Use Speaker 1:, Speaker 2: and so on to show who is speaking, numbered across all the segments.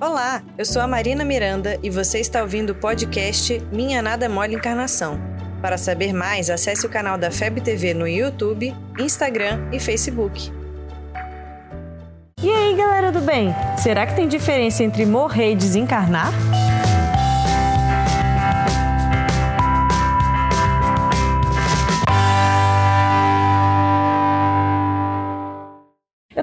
Speaker 1: Olá, eu sou a Marina Miranda e você está ouvindo o podcast Minha Nada Mole Encarnação. Para saber mais, acesse o canal da FEB TV no YouTube, Instagram e Facebook.
Speaker 2: E aí, galera do bem? Será que tem diferença entre morrer e desencarnar?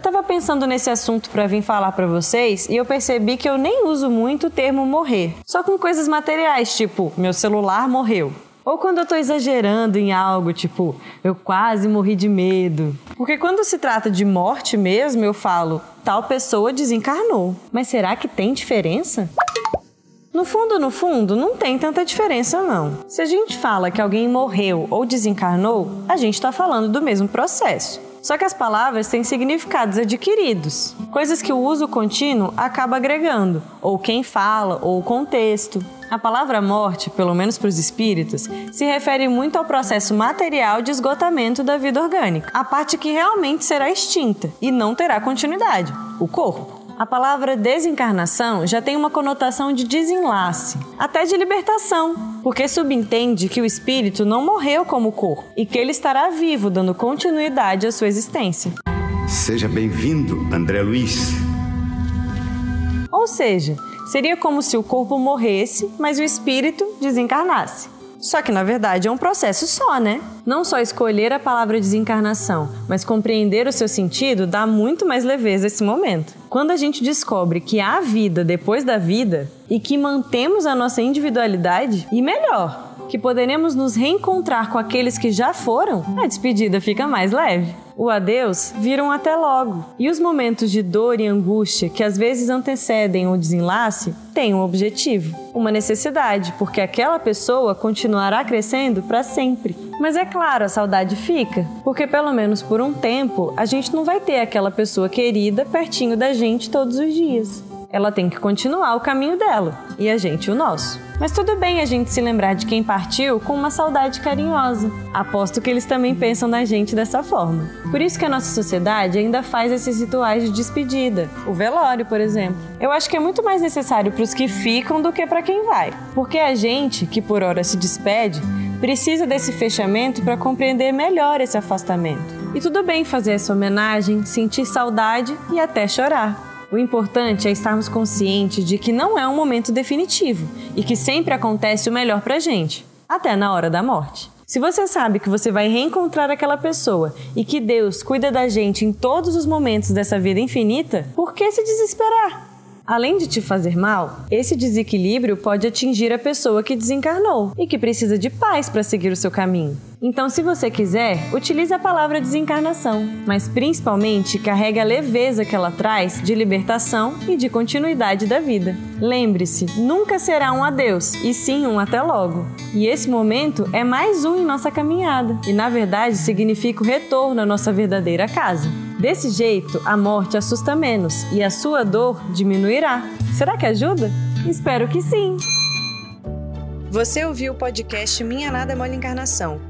Speaker 2: Eu estava pensando nesse assunto para vir falar para vocês e eu percebi que eu nem uso muito o termo morrer, só com coisas materiais, tipo meu celular morreu. Ou quando eu tô exagerando em algo, tipo, eu quase morri de medo. Porque quando se trata de morte mesmo, eu falo, tal pessoa desencarnou. Mas será que tem diferença? No fundo, no fundo, não tem tanta diferença não. Se a gente fala que alguém morreu ou desencarnou, a gente está falando do mesmo processo. Só que as palavras têm significados adquiridos, coisas que o uso contínuo acaba agregando, ou quem fala, ou o contexto. A palavra morte, pelo menos para os espíritos, se refere muito ao processo material de esgotamento da vida orgânica, a parte que realmente será extinta e não terá continuidade, o corpo. A palavra desencarnação já tem uma conotação de desenlace, até de libertação, porque subentende que o espírito não morreu como o corpo e que ele estará vivo, dando continuidade à sua existência.
Speaker 3: Seja bem-vindo, André Luiz.
Speaker 2: Ou seja, seria como se o corpo morresse, mas o espírito desencarnasse. Só que na verdade é um processo só, né? Não só escolher a palavra desencarnação, mas compreender o seu sentido dá muito mais leveza esse momento. Quando a gente descobre que há vida depois da vida e que mantemos a nossa individualidade, e melhor, que poderemos nos reencontrar com aqueles que já foram, a despedida fica mais leve. O adeus vira um até logo. E os momentos de dor e angústia que às vezes antecedem o desenlace têm um objetivo, uma necessidade, porque aquela pessoa continuará crescendo para sempre. Mas é claro, a saudade fica, porque pelo menos por um tempo a gente não vai ter aquela pessoa querida pertinho da gente todos os dias ela tem que continuar o caminho dela e a gente o nosso. Mas tudo bem a gente se lembrar de quem partiu com uma saudade carinhosa. Aposto que eles também pensam na gente dessa forma. Por isso que a nossa sociedade ainda faz esses rituais de despedida, o velório, por exemplo. Eu acho que é muito mais necessário para os que ficam do que para quem vai, porque a gente, que por hora se despede, precisa desse fechamento para compreender melhor esse afastamento. E tudo bem fazer essa homenagem, sentir saudade e até chorar. O importante é estarmos conscientes de que não é um momento definitivo e que sempre acontece o melhor pra gente, até na hora da morte. Se você sabe que você vai reencontrar aquela pessoa e que Deus cuida da gente em todos os momentos dessa vida infinita, por que se desesperar? Além de te fazer mal, esse desequilíbrio pode atingir a pessoa que desencarnou e que precisa de paz para seguir o seu caminho. Então, se você quiser, utilize a palavra desencarnação, mas principalmente carregue a leveza que ela traz de libertação e de continuidade da vida. Lembre-se, nunca será um adeus, e sim um até logo. E esse momento é mais um em nossa caminhada, e na verdade significa o retorno à nossa verdadeira casa. Desse jeito, a morte assusta menos e a sua dor diminuirá. Será que ajuda? Espero que sim!
Speaker 1: Você ouviu o podcast Minha Nada Mole Encarnação